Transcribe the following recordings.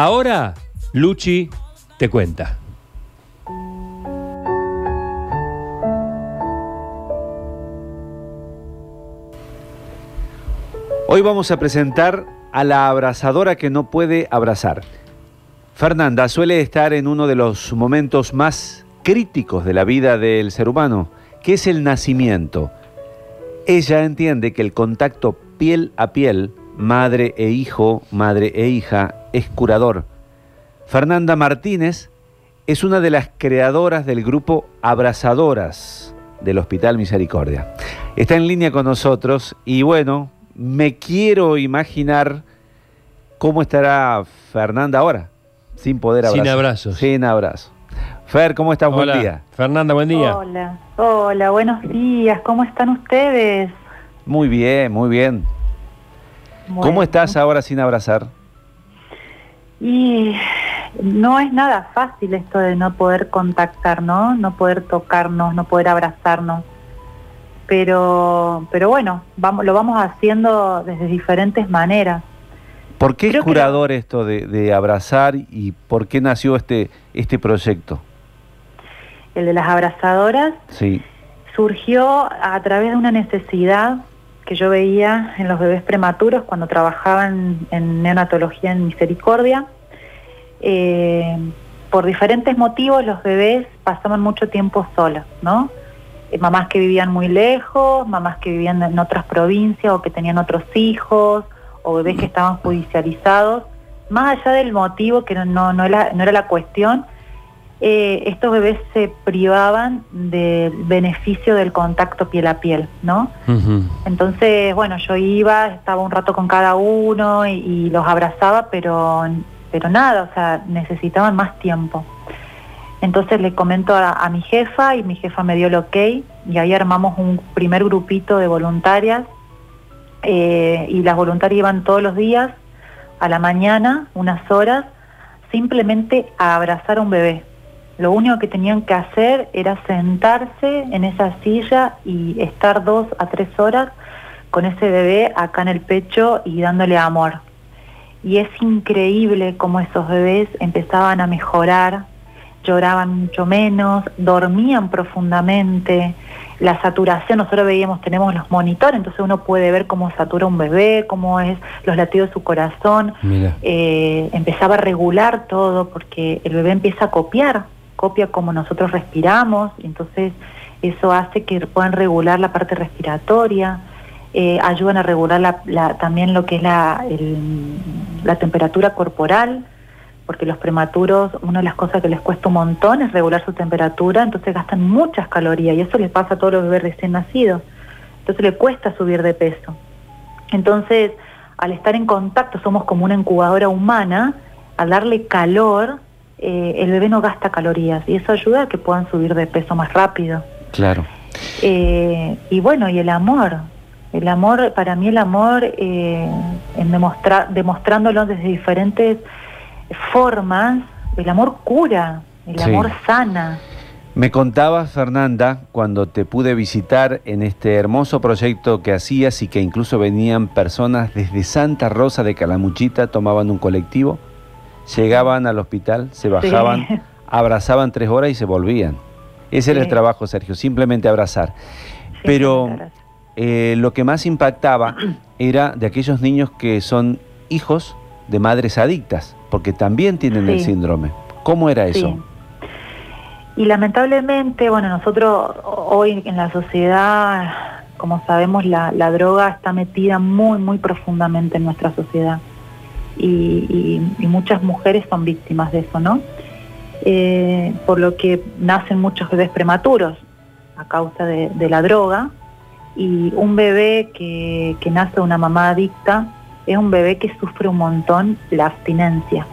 Ahora, Luchi te cuenta. Hoy vamos a presentar a la abrazadora que no puede abrazar. Fernanda suele estar en uno de los momentos más críticos de la vida del ser humano, que es el nacimiento. Ella entiende que el contacto piel a piel, madre e hijo, madre e hija, es curador. Fernanda Martínez es una de las creadoras del grupo Abrazadoras del Hospital Misericordia. Está en línea con nosotros y bueno, me quiero imaginar cómo estará Fernanda ahora, sin poder abrazar. Sin abrazos. Sin abrazo. Fer, ¿cómo estás? Hola. Buen día. Fernanda, buen día. Hola, hola, buenos días, ¿cómo están ustedes? Muy bien, muy bien. ¿Cómo estás ahora sin abrazar? Y no es nada fácil esto de no poder contactar, ¿no? No poder tocarnos, no poder abrazarnos. Pero, pero bueno, vamos, lo vamos haciendo desde diferentes maneras. ¿Por qué es que- curador esto de, de abrazar y por qué nació este, este proyecto? El de las abrazadoras Sí, surgió a través de una necesidad que yo veía en los bebés prematuros cuando trabajaban en neonatología en Misericordia. Eh, por diferentes motivos los bebés pasaban mucho tiempo solos, ¿no? Eh, mamás que vivían muy lejos, mamás que vivían en otras provincias o que tenían otros hijos, o bebés que estaban judicializados. Más allá del motivo, que no, no, no era la cuestión, eh, estos bebés se privaban del beneficio del contacto piel a piel, ¿no? Entonces, bueno, yo iba, estaba un rato con cada uno y, y los abrazaba, pero, pero nada, o sea, necesitaban más tiempo. Entonces le comento a, a mi jefa y mi jefa me dio el ok y ahí armamos un primer grupito de voluntarias eh, y las voluntarias iban todos los días a la mañana, unas horas, simplemente a abrazar a un bebé. Lo único que tenían que hacer era sentarse en esa silla y estar dos a tres horas con ese bebé acá en el pecho y dándole amor. Y es increíble cómo esos bebés empezaban a mejorar, lloraban mucho menos, dormían profundamente, la saturación, nosotros veíamos, tenemos los monitores, entonces uno puede ver cómo satura un bebé, cómo es los latidos de su corazón, eh, empezaba a regular todo porque el bebé empieza a copiar, copia como nosotros respiramos, entonces eso hace que puedan regular la parte respiratoria, eh, ayudan a regular la- la- también lo que es la temperatura corporal, porque los prematuros, una de las cosas que les cuesta un montón es regular su temperatura, entonces gastan muchas calorías y eso les pasa a todos los bebés recién nacidos, entonces le cuesta subir de peso. Entonces, al estar en contacto, somos como una incubadora humana, al darle calor, eh, el bebé no gasta calorías y eso ayuda a que puedan subir de peso más rápido. claro. Eh, y bueno, y el amor. El amor, para mí el amor, eh, en demostrar, demostrándolo desde diferentes formas, el amor cura, el Sí. amor sana. Me contabas, Fernanda, cuando te pude visitar en este hermoso proyecto que hacías y que incluso venían personas desde Santa Rosa de Calamuchita, tomaban un colectivo, llegaban al hospital, se bajaban, Sí. abrazaban tres horas y se volvían. Ese era el Sí. trabajo, Sergio, simplemente abrazar. Pero eh, lo que más impactaba era de aquellos niños que son hijos de madres adictas, porque también tienen el Sí. síndrome. ¿Cómo era eso? Sí. Y lamentablemente, bueno, nosotros hoy en la sociedad, como sabemos, la, la droga está metida muy, muy profundamente en nuestra sociedad. Y, y- y muchas mujeres son víctimas de eso, ¿no? Eh, por lo que nacen muchos bebés prematuros a causa de, de la droga. Y un bebé que, que nace de una mamá adicta es un bebé que sufre un montón la abstinencia.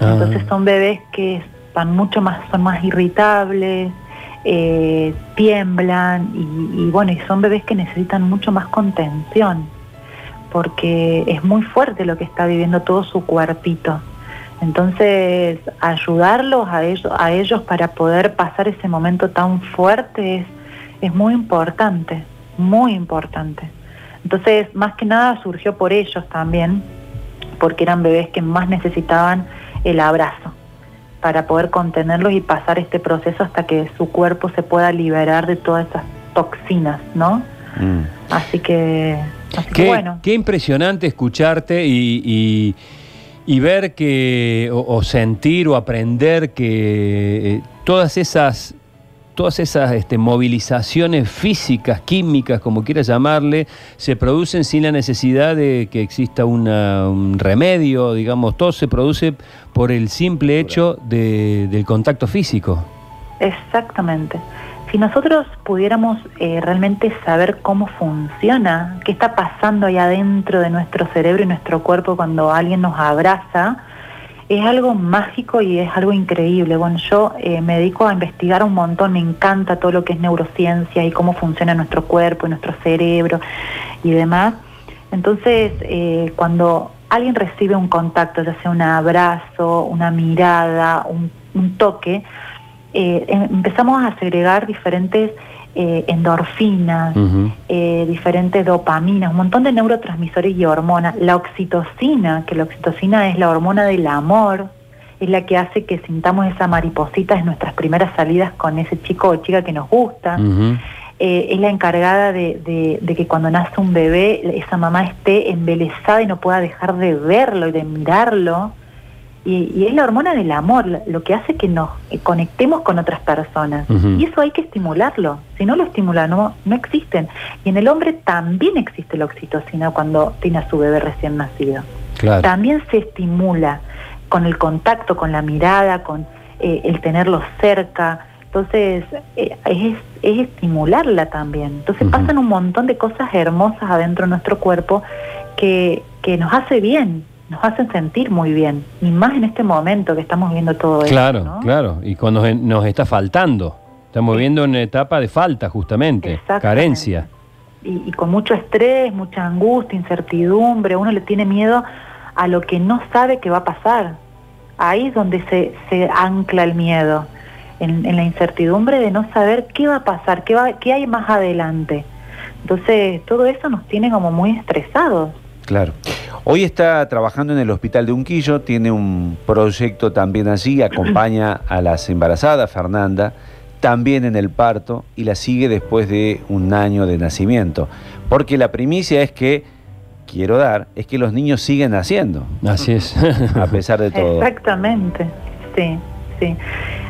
Ah, Entonces son bebés que están mucho más, son más irritables, eh, tiemblan y, y bueno, y son bebés que necesitan mucho más contención, porque es muy fuerte lo que está viviendo todo su cuerpito. Entonces, ayudarlos a ellos, a ellos para poder pasar ese momento tan fuerte es, es muy importante, muy importante. Entonces, más que nada surgió por ellos también, porque eran bebés que más necesitaban el abrazo para poder contenerlos y pasar este proceso hasta que su cuerpo se pueda liberar de todas esas toxinas, ¿no? Mm. Así que, qué, bueno. Qué impresionante escucharte y, ver que, o, sentir o aprender que eh, todas esas todas esas este, movilizaciones físicas, químicas, como quieras llamarle, se producen sin la necesidad de que exista un remedio, digamos, todo se produce por el simple hecho del contacto físico. Exactamente. Si nosotros pudiéramos eh, realmente saber cómo funciona, qué está pasando ahí adentro de nuestro cerebro y nuestro cuerpo cuando alguien nos abraza, es algo mágico y es algo increíble. Bueno, yo eh, me dedico a investigar un montón, me encanta todo lo que es neurociencia y cómo funciona nuestro cuerpo y nuestro cerebro y demás. Entonces, eh, cuando alguien recibe un contacto, ya sea un abrazo, una mirada, un, toque, eh, em, empezamos a segregar diferentes eh, endorfinas, eh, diferentes dopaminas, un montón de neurotransmisores y hormonas. La oxitocina, que la oxitocina es la hormona del amor, es la que hace que sintamos esa mariposita en nuestras primeras salidas con ese chico o chica que nos gusta. Eh, es la encargada de, de, que cuando nace un bebé, esa mamá esté embelesada y no pueda dejar de verlo y de mirarlo y, es la hormona del amor, lo que hace que nos conectemos con otras personas. Y eso hay que estimularlo. Si no lo estimula, no, no existen. Y en el hombre también existe la oxitocina cuando tiene a su bebé recién nacido. También se estimula con el contacto, con la mirada, con eh, el tenerlo cerca. Entonces, eh, es, estimularla también. Entonces pasan un montón de cosas hermosas adentro de nuestro cuerpo que, que nos hace bien nos hacen sentir muy bien, y más en este momento que estamos viendo todo esto. Claro, claro, y cuando nos está faltando, estamos viendo una etapa de falta justamente, carencia. Y, con mucho estrés, mucha angustia, incertidumbre, uno le tiene miedo a lo que no sabe que va a pasar. Ahí es donde se, se ancla el miedo, en, la incertidumbre de no saber qué va a pasar, qué, va, qué hay más adelante. Entonces, todo eso nos tiene como muy estresados. Claro. Hoy está trabajando en el Hospital de Unquillo, tiene un proyecto también allí, acompaña a las embarazadas, Fernanda, también en el parto y la sigue después de un año de nacimiento. Porque la primicia es que, quiero dar, es que los niños siguen naciendo. Así es. a pesar de todo. Exactamente, sí, sí.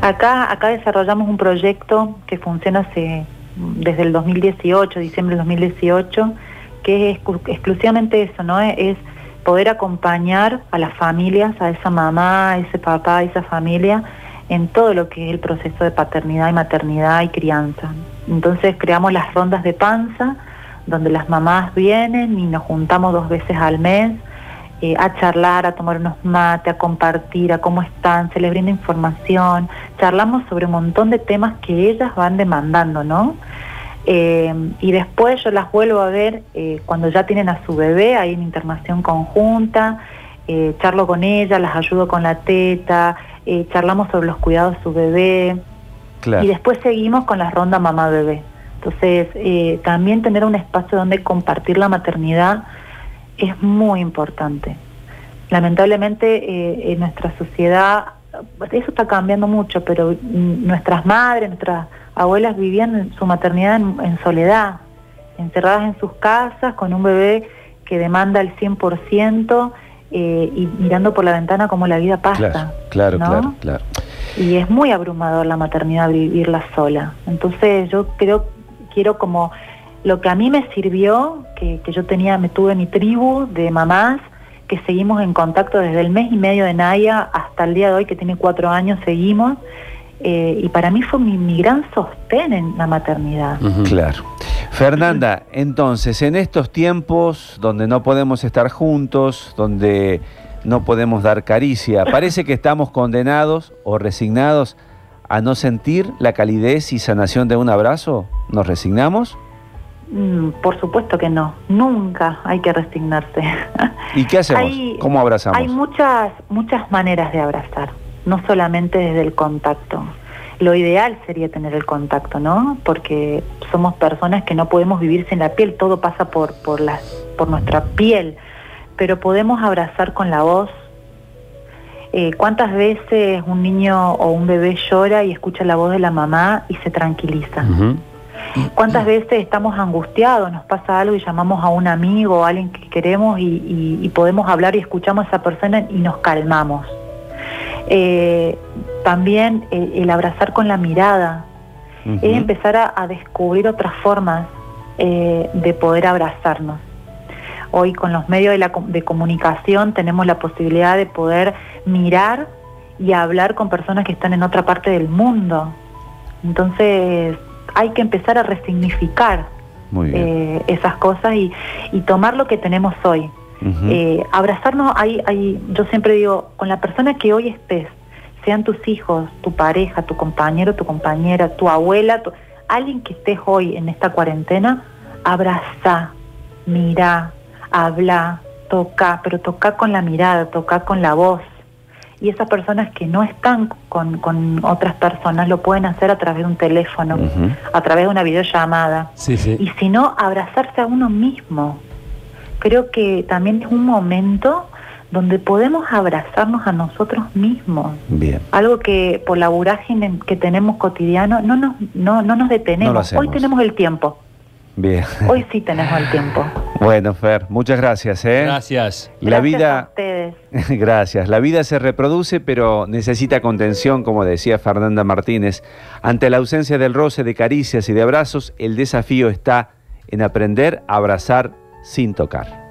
Acá, acá desarrollamos un proyecto que funciona hace, desde el 2018, diciembre del 2018, que es exclusivamente eso, ¿no? Es poder acompañar a las familias, a esa mamá, a ese papá, a esa familia, en todo lo que es el proceso de paternidad y maternidad y crianza. Entonces creamos las rondas de panza, donde las mamás vienen y nos juntamos dos veces al mes eh, a charlar, a tomar unos mates, a compartir, a cómo están, se les brinda información, charlamos sobre un montón de temas que ellas van demandando, ¿no? Eh, y después yo las vuelvo a ver eh, cuando ya tienen a su bebé, ahí en internación conjunta, eh, charlo con ella, las ayudo con la teta, charlamos sobre los cuidados de su bebé. Y después seguimos con la ronda mamá-bebé. Entonces, también tener un espacio donde compartir la maternidad es muy importante. Lamentablemente en nuestra sociedad, eso está cambiando mucho, pero nuestras madres, nuestras abuelas vivían su maternidad en, soledad, encerradas en sus casas con un bebé que demanda el 100% eh, y mirando por la ventana cómo la vida pasa. Claro, claro, claro, Y es muy abrumador la maternidad vivirla sola. Entonces yo creo, quiero como lo que a mí me sirvió, que, que yo tenía, me tuve mi tribu de mamás, que seguimos en contacto desde el mes y medio de Naya hasta el día de hoy, que tiene cuatro años, seguimos. Eh, y para mí fue mi, gran sostén en la maternidad. Claro. Fernanda, entonces, en estos tiempos donde no podemos estar juntos, donde no podemos dar caricia, parece que estamos condenados o resignados a no sentir la calidez y sanación de un abrazo. ¿Nos resignamos? Mm, por supuesto que no, nunca hay que resignarse. ¿Y qué hacemos? ¿Cómo abrazamos? Hay muchas, muchas maneras de abrazar no solamente desde el contacto. Lo ideal sería tener el contacto, ¿no? Porque somos personas que no podemos vivir sin la piel, todo pasa por, por, las, por nuestra piel. pero podemos abrazar con la voz. Eh, ¿Cuántas veces un niño o un bebé llora y escucha la voz de la mamá y se tranquiliza? ¿Cuántas veces estamos angustiados, nos pasa algo y llamamos a un amigo o a alguien que queremos y, y- y podemos hablar y escuchamos a esa persona y nos calmamos? Eh, también el, el abrazar con la mirada, Ujú. es empezar a, a descubrir otras formas eh, de poder abrazarnos. Hoy con los medios de, la, com- de comunicación tenemos la posibilidad de poder mirar y hablar con personas que están en otra parte del mundo. Entonces hay que empezar a resignificar eh, esas cosas y, y tomar lo que tenemos hoy. Eh, abrazarnos, hay, hay, yo siempre digo, con la persona que hoy estés, sean tus hijos, tu pareja, tu compañero, tu compañera, tu abuela, tu- alguien que estés hoy en esta cuarentena, abraza, mira, habla, toca, pero toca con la mirada, toca con la voz. Y esas personas que no están con, con otras personas lo pueden hacer a través de un teléfono, a través de una videollamada. Sí, sí. Y si no, abrazarse a uno mismo. Creo que también es un momento donde podemos abrazarnos a nosotros mismos. Bien. Algo que por la vorágine que tenemos cotidiano no nos, no, no nos detenemos. No lo hacemos. Hoy tenemos el tiempo. Bien. Hoy sí tenemos el tiempo. Bueno, Fer, muchas gracias. ¿eh? Gracias. La Gracias a vida, ustedes. gracias. La vida se reproduce, pero necesita contención, como decía Fernanda Martínez. Ante la ausencia del roce, de caricias y de abrazos, el desafío está en aprender a abrazar sin tocar.